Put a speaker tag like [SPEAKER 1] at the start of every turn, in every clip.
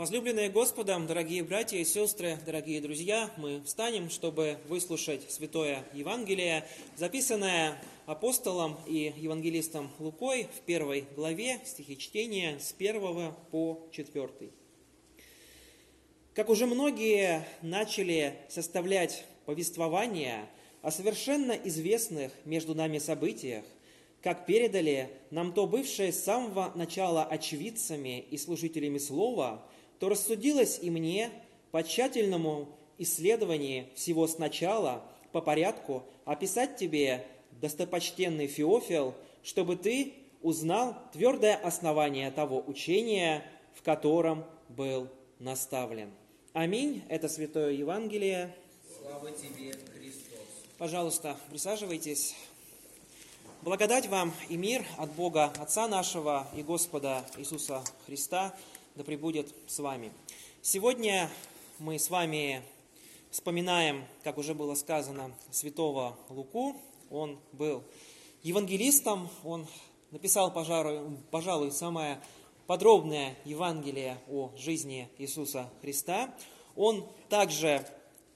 [SPEAKER 1] Возлюбленные Господом, дорогие братья и сестры, дорогие друзья, мы встанем, чтобы выслушать Святое Евангелие, записанное апостолом и евангелистом Лукой в первой главе стихи чтения с 1 по 4. Как уже многие начали составлять повествование о совершенно известных между нами событиях, как передали нам то бывшие с самого начала очевидцами и служителями Слова, то рассудилось и мне по тщательному исследованию всего сначала, по порядку, описать тебе, достопочтенный Феофил, чтобы ты узнал твердое основание того учения, в котором был наставлен. Аминь. Это Святое Евангелие.
[SPEAKER 2] Слава тебе, Христос.
[SPEAKER 1] Пожалуйста, присаживайтесь. Благодать вам и мир от Бога Отца нашего и Господа Иисуса Христа да пребудет с вами. Сегодня мы с вами вспоминаем, как уже было сказано, святого Луку. Он был евангелистом, он написал, пожалуй, самое подробное Евангелие о жизни Иисуса Христа. Он также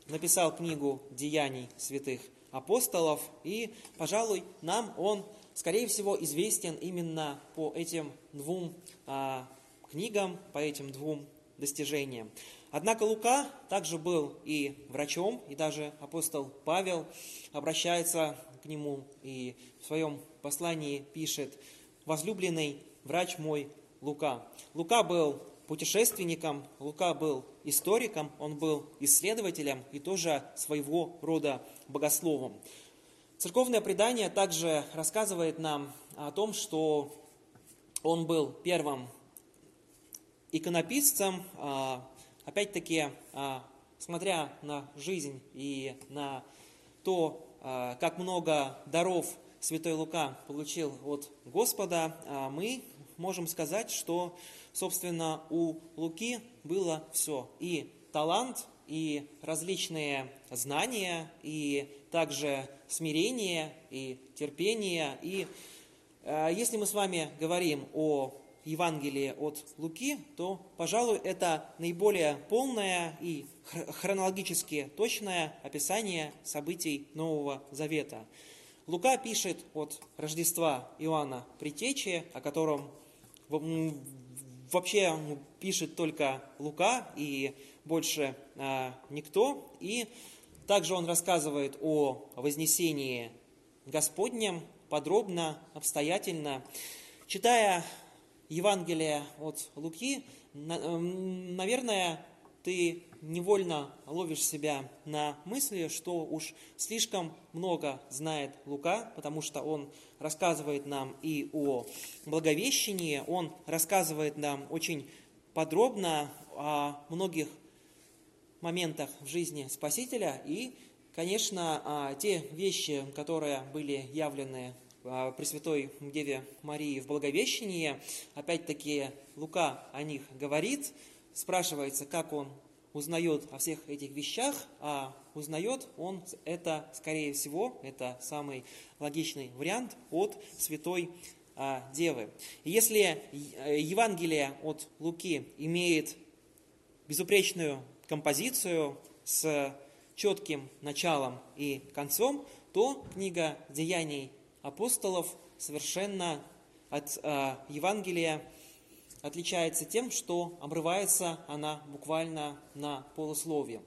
[SPEAKER 1] написал книгу «Деяний святых апостолов, и, пожалуй, нам он, скорее всего, известен именно по этим двум а, книгам, по этим двум достижениям. Однако Лука также был и врачом, и даже апостол Павел обращается к нему и в своем послании пишет «Возлюбленный врач мой Лука». Лука был путешественником, Лука был историком, он был исследователем и тоже своего рода богословом. Церковное предание также рассказывает нам о том, что он был первым иконописцем, а, опять-таки, а, смотря на жизнь и на то, а, как много даров святой Лука получил от Господа, мы можем сказать, что собственно, у Луки было все. И талант, и различные знания, и также смирение, и терпение. И если мы с вами говорим о Евангелии от Луки, то, пожалуй, это наиболее полное и хронологически точное описание событий Нового Завета. Лука пишет от Рождества Иоанна Притечи, о котором вообще пишет только Лука и больше а, никто. И также он рассказывает о вознесении Господнем подробно, обстоятельно. Читая Евангелие от Луки, наверное, ты невольно ловишь себя на мысли, что уж слишком много знает Лука, потому что он рассказывает нам и о Благовещении, он рассказывает нам очень подробно о многих моментах в жизни Спасителя. И, конечно, те вещи, которые были явлены а, Пресвятой Деве Марии в Благовещении, опять-таки Лука о них говорит – спрашивается, как он узнает о всех этих вещах, а узнает он это, скорее всего, это самый логичный вариант от Святой а, Девы. если э, Евангелие от Луки имеет безупречную композицию с четким началом и концом, то книга Деяний апостолов совершенно от а, Евангелия отличается тем, что обрывается она буквально на полусловие.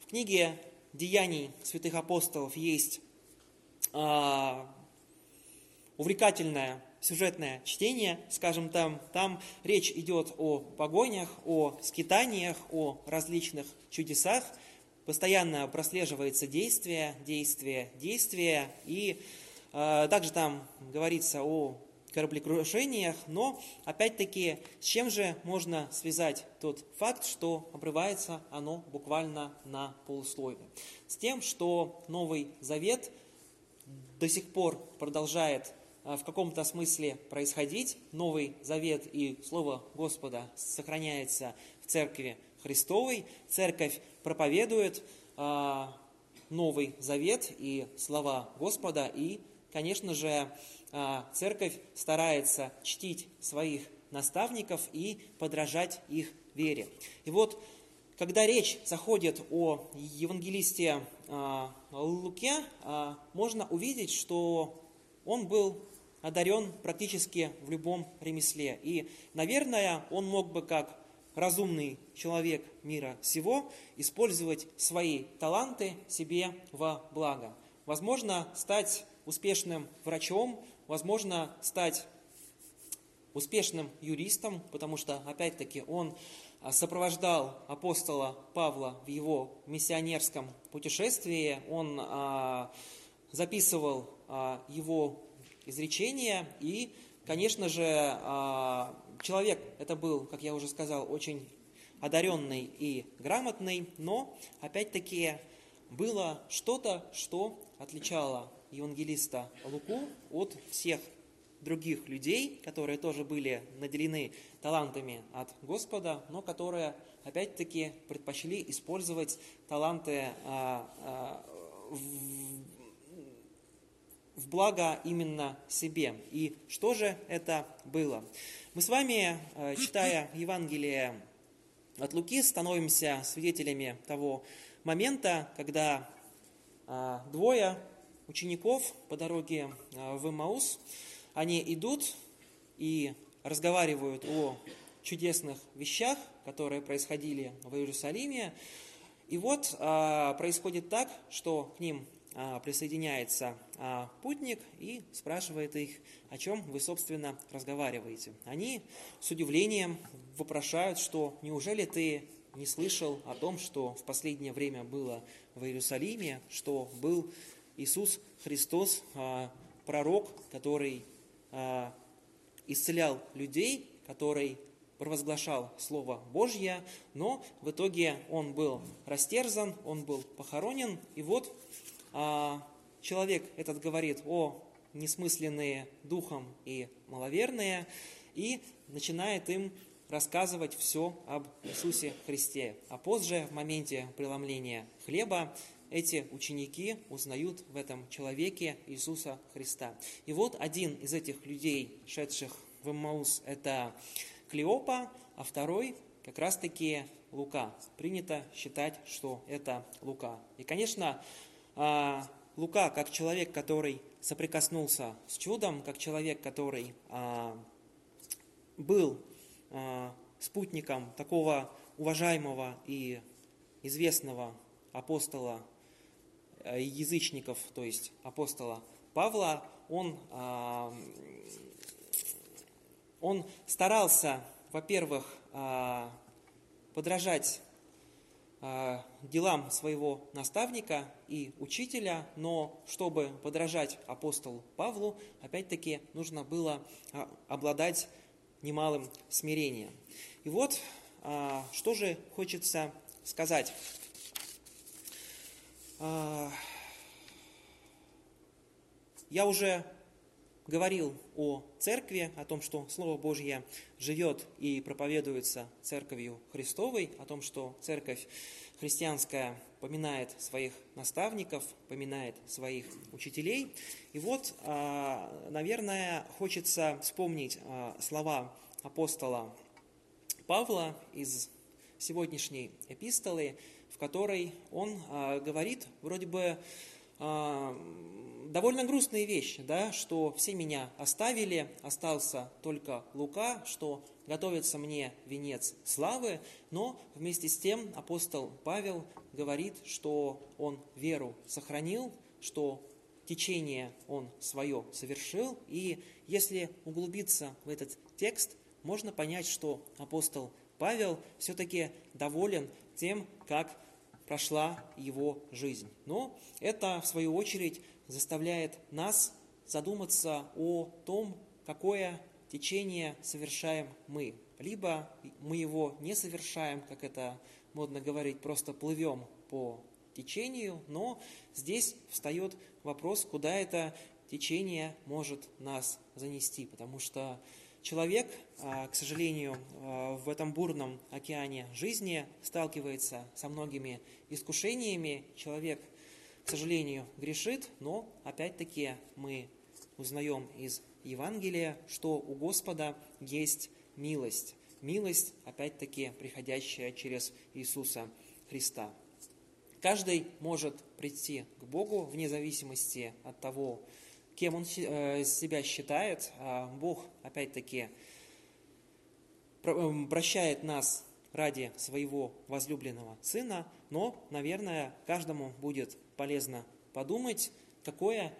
[SPEAKER 1] В книге «Деяний святых апостолов» есть а, увлекательное сюжетное чтение, скажем, там, там речь идет о погонях, о скитаниях, о различных чудесах, постоянно прослеживается действие, действие, действие, и э, также там говорится о кораблекрушениях, но опять-таки с чем же можно связать тот факт, что обрывается оно буквально на полусловие? С тем, что Новый Завет до сих пор продолжает а, в каком-то смысле происходить. Новый Завет и Слово Господа сохраняется в Церкви Христовой. Церковь проповедует а, Новый Завет и слова Господа, и, конечно же, а, церковь старается чтить своих наставников и подражать их вере. И вот, когда речь заходит о евангелисте а, Луке, а, можно увидеть, что он был одарен практически в любом ремесле. И, наверное, он мог бы как разумный человек мира всего использовать свои таланты себе во благо. Возможно, стать успешным врачом, возможно, стать успешным юристом, потому что, опять-таки, он а, сопровождал апостола Павла в его миссионерском путешествии, он а, записывал а, его изречения. И, конечно же, человек это был, как я уже сказал, очень одаренный и грамотный, но, опять-таки, было что-то, что отличало евангелиста Луку от всех других людей, которые тоже были наделены талантами от Господа, но которые, опять-таки, предпочли использовать таланты а, а, в, в благо именно себе. И что же это было? Мы с вами, а, читая Евангелие от Луки, становимся свидетелями того момента, когда а, двое учеников по дороге а, в Маус они идут и разговаривают о чудесных вещах, которые происходили в Иерусалиме. И вот а, происходит так, что к ним а, присоединяется путник и спрашивает их, о чем вы, собственно, разговариваете. Они с удивлением вопрошают, что неужели ты не слышал о том, что в последнее время было в Иерусалиме, что был Иисус Христос, а, пророк, который а, исцелял людей, который провозглашал Слово Божье, но в итоге он был растерзан, он был похоронен, и вот а, человек этот говорит о несмысленные духом и маловерные, и начинает им рассказывать все об Иисусе Христе. А позже, в моменте преломления хлеба, эти ученики узнают в этом человеке Иисуса Христа. И вот один из этих людей, шедших в Маус, это Клеопа, а второй как раз-таки Лука. Принято считать, что это Лука. И, конечно, а, Лука, как человек, который соприкоснулся с чудом, как человек, который а, был а, спутником такого уважаемого и известного апостола язычников, то есть апостола Павла, он, а, он старался, во-первых, а, подражать а, делам своего наставника и учителя, но чтобы подражать апостолу Павлу, опять-таки нужно было обладать немалым смирением. И вот, что же хочется сказать я уже говорил о церкви, о том, что Слово Божье живет и проповедуется церковью Христовой, о том, что церковь христианская поминает своих наставников, поминает своих учителей. И вот, а, наверное, хочется вспомнить а, слова апостола Павла из сегодняшней эпистолы, которой он а, говорит вроде бы а, довольно грустные вещи, да, что все меня оставили, остался только Лука, что готовится мне венец славы, но вместе с тем апостол Павел говорит, что он веру сохранил, что течение он свое совершил, и если углубиться в этот текст, можно понять, что апостол Павел все-таки доволен тем, как прошла его жизнь. Но это, в свою очередь, заставляет нас задуматься о том, какое течение совершаем мы. Либо мы его не совершаем, как это модно говорить, просто плывем по течению, но здесь встает вопрос, куда это течение может нас занести, потому что Человек, а, к сожалению, а, в этом бурном океане жизни сталкивается со многими искушениями. Человек, к сожалению, грешит, но опять-таки мы узнаем из Евангелия, что у Господа есть милость. милость, опять-таки, приходящая через Иисуса Христа. Каждый может прийти к Богу вне зависимости от того, кем он э, себя считает. А Бог, опять-таки, эм, прощает нас ради своего возлюбленного сына, но, наверное, каждому будет полезно подумать, какое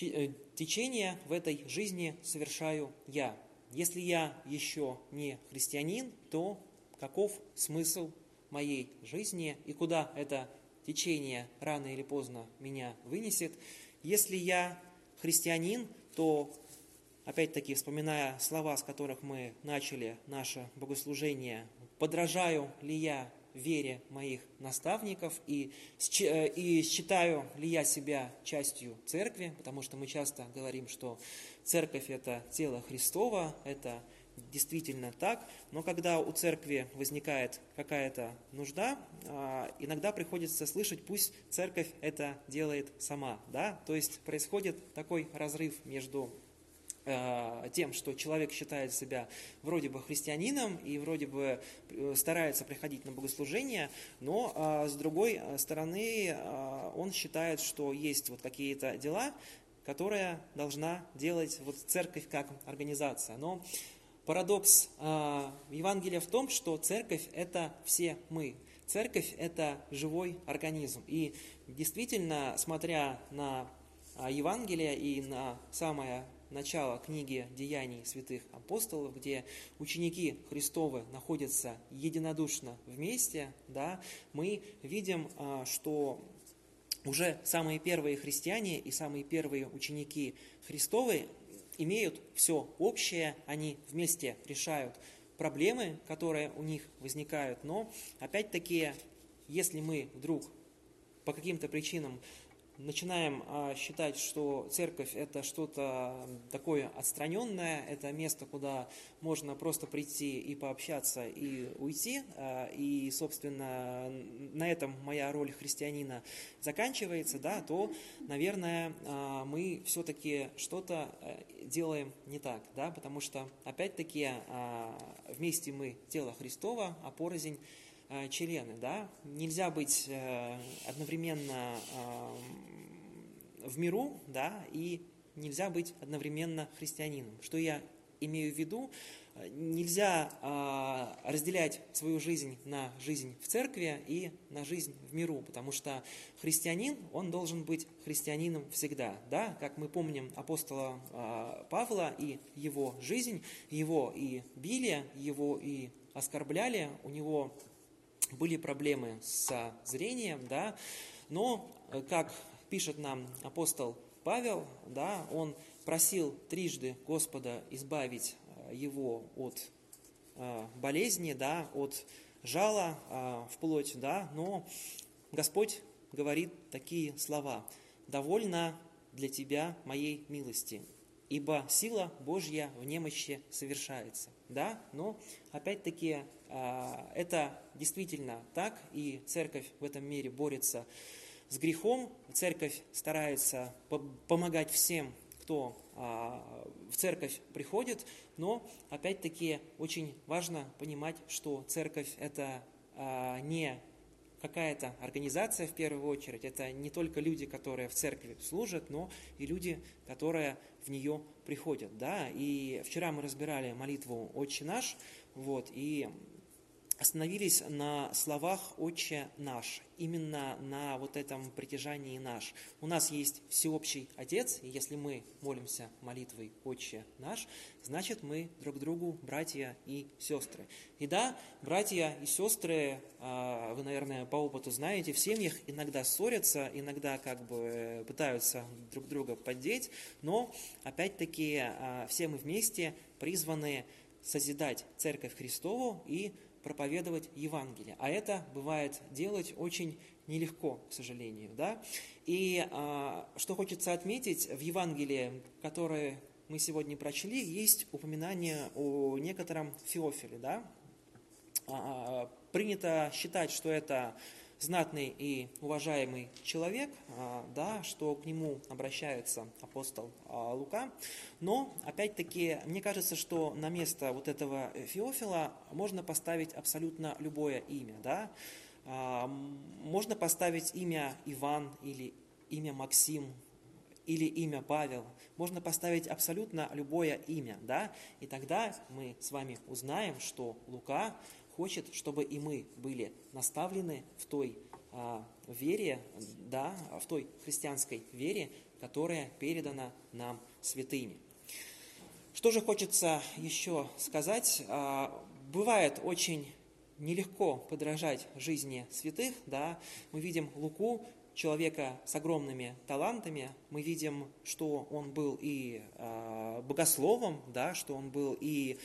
[SPEAKER 1] э, течение в этой жизни совершаю я. Если я еще не христианин, то каков смысл моей жизни и куда это течение рано или поздно меня вынесет. Если я христианин, то, опять-таки, вспоминая слова, с которых мы начали наше богослужение, подражаю ли я вере моих наставников и, э, и считаю ли я себя частью церкви, потому что мы часто говорим, что церковь это тело Христова, это действительно так, но когда у церкви возникает какая-то нужда, а, иногда приходится слышать, пусть церковь это делает сама, да, то есть происходит такой разрыв между а, тем, что человек считает себя вроде бы христианином и вроде бы э, старается приходить на богослужение, но а, с другой стороны он считает, что есть вот какие-то дела, которые должна делать вот церковь как организация. Но Парадокс э, Евангелия в том, что церковь – это все мы. Церковь – это живой организм. И действительно, смотря на а, Евангелие и на самое начало книги «Деяний святых апостолов», где ученики Христовы находятся единодушно вместе, да, мы видим, а, что уже самые первые христиане и самые первые ученики Христовы имеют все общее, они вместе решают проблемы, которые у них возникают. Но, опять-таки, если мы вдруг по каким-то причинам начинаем а, считать, что церковь это что-то такое отстраненное, это место, куда можно просто прийти и пообщаться и уйти, а, и, собственно, на этом моя роль христианина заканчивается, да, то, наверное, а, мы все-таки что-то э, делаем не так, да, потому что, опять-таки, вместе мы тело Христова, а порознь члены, да, нельзя быть э, одновременно э, в миру, да, и нельзя быть одновременно христианином. Что я имею в виду? Нельзя разделять свою жизнь на жизнь в церкви и на жизнь в миру, потому что христианин, он должен быть христианином всегда, да, как мы помним апостола Павла и его жизнь, его и били, его и оскорбляли, у него были проблемы с зрением, да, но, э, как пишет нам апостол Павел, да, он просил трижды Господа избавить э, его от э, болезни, да, от жала вплоть, да, но Господь говорит такие слова. «Довольно для тебя моей милости, ибо сила Божья в немощи совершается». Да, но опять-таки а, это действительно так, и церковь в этом мире борется с грехом. Церковь старается помогать всем, кто а, в церковь приходит, но опять-таки очень важно понимать, что церковь это а, не какая-то организация в первую очередь, это не только люди, которые в церкви служат, но и люди, которые в нее приходят. Да? И вчера мы разбирали молитву «Отче наш», вот, и остановились на словах «Отче наш», именно на вот этом притяжании «наш». У нас есть всеобщий Отец, и если мы молимся молитвой «Отче наш», значит мы друг другу братья и сестры. И да, братья и сестры, а, вы, наверное, по опыту знаете, в семьях иногда ссорятся, иногда как бы пытаются друг друга поддеть, но опять-таки а, все мы вместе призваны созидать Церковь Христову и проповедовать Евангелие. А это бывает делать очень нелегко, к сожалению. Да? И а, что хочется отметить, в Евангелии, которое мы сегодня прочли, есть упоминание о некотором Феофиле. Да? А, принято считать, что это знатный и уважаемый человек, а, да, что к нему обращается апостол а, Лука, но, опять-таки, мне кажется, что на место вот этого Феофила можно поставить абсолютно любое имя, да, а, можно поставить имя Иван или имя Максим, или имя Павел. Можно поставить абсолютно любое имя, да, и тогда мы с вами узнаем, что Лука хочет, чтобы и мы были наставлены в той а, вере, да, в той христианской вере, которая передана нам святыми. Что же хочется еще сказать? А, бывает очень нелегко подражать жизни святых, да, мы видим Луку, человека с огромными талантами, мы видим, что он был и э, богословом, да, что он был и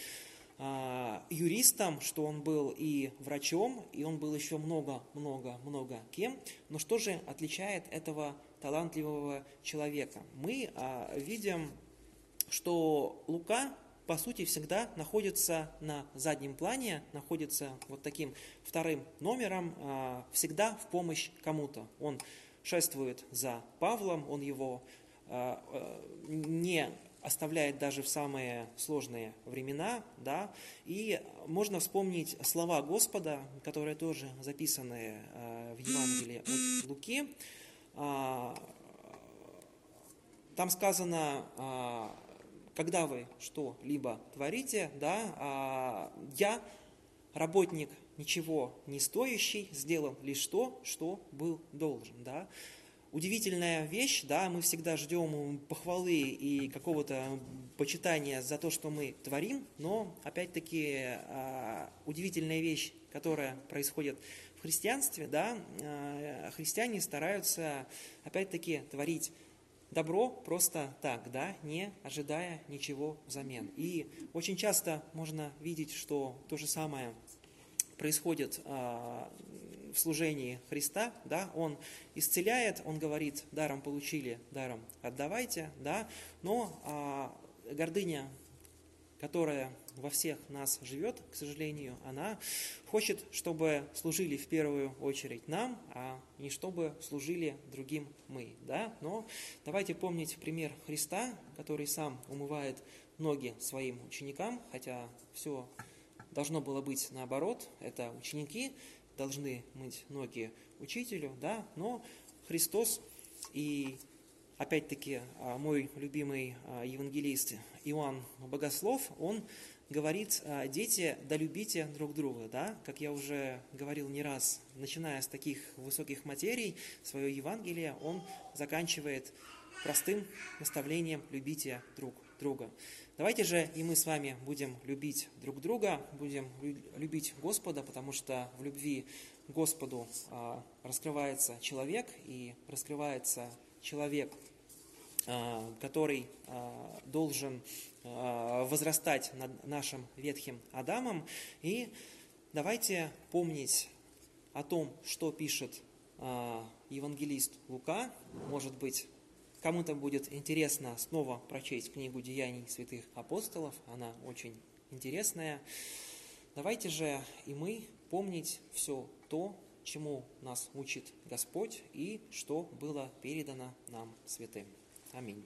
[SPEAKER 1] юристом, что он был и врачом, и он был еще много-много-много кем. Но что же отличает этого талантливого человека? Мы э, видим, что Лука по сути, всегда находится на заднем плане, находится вот таким вторым номером, а, всегда в помощь кому-то. Он шествует за Павлом, он его а, а, не оставляет даже в самые сложные времена, да, и можно вспомнить слова Господа, которые тоже записаны в Евангелии от Луки. Там сказано, когда вы что-либо творите, да, а, я, работник ничего не стоящий, сделал лишь то, что был должен, да. Удивительная вещь, да, мы всегда ждем похвалы и какого-то почитания за то, что мы творим, но, опять-таки, а, удивительная вещь, которая происходит в христианстве, да, а, христиане стараются, опять-таки, творить добро просто так, да, не ожидая ничего взамен. И очень часто можно видеть, что то же самое происходит а, в служении Христа, да, Он исцеляет, Он говорит, даром получили, даром отдавайте, да, но а, гордыня, которая во всех нас живет, к сожалению, она хочет, чтобы служили в первую очередь нам, а не чтобы служили другим мы. Да? Но давайте помнить пример Христа, который сам умывает ноги своим ученикам, хотя все должно было быть наоборот. Это ученики должны мыть ноги учителю, да? но Христос и опять-таки а, мой любимый а, евангелист Иоанн Богослов, он говорит, а, дети, да любите друг друга, да, как я уже говорил не раз, начиная с таких высоких материй, свое Евангелие он заканчивает простым наставлением «любите друг друга». Давайте же и мы с вами будем любить друг друга, будем любить Господа, потому что в любви Господу а, раскрывается человек, и раскрывается человек, а, который должен Э, возрастать над нашим ветхим Адамом. И давайте помнить о том, что пишет евангелист Лука. Может быть, кому-то будет интересно снова прочесть книгу «Деяний святых апостолов». Она очень интересная. Давайте же и мы помнить все то, чему нас учит Господь и что было передано нам святым. Аминь.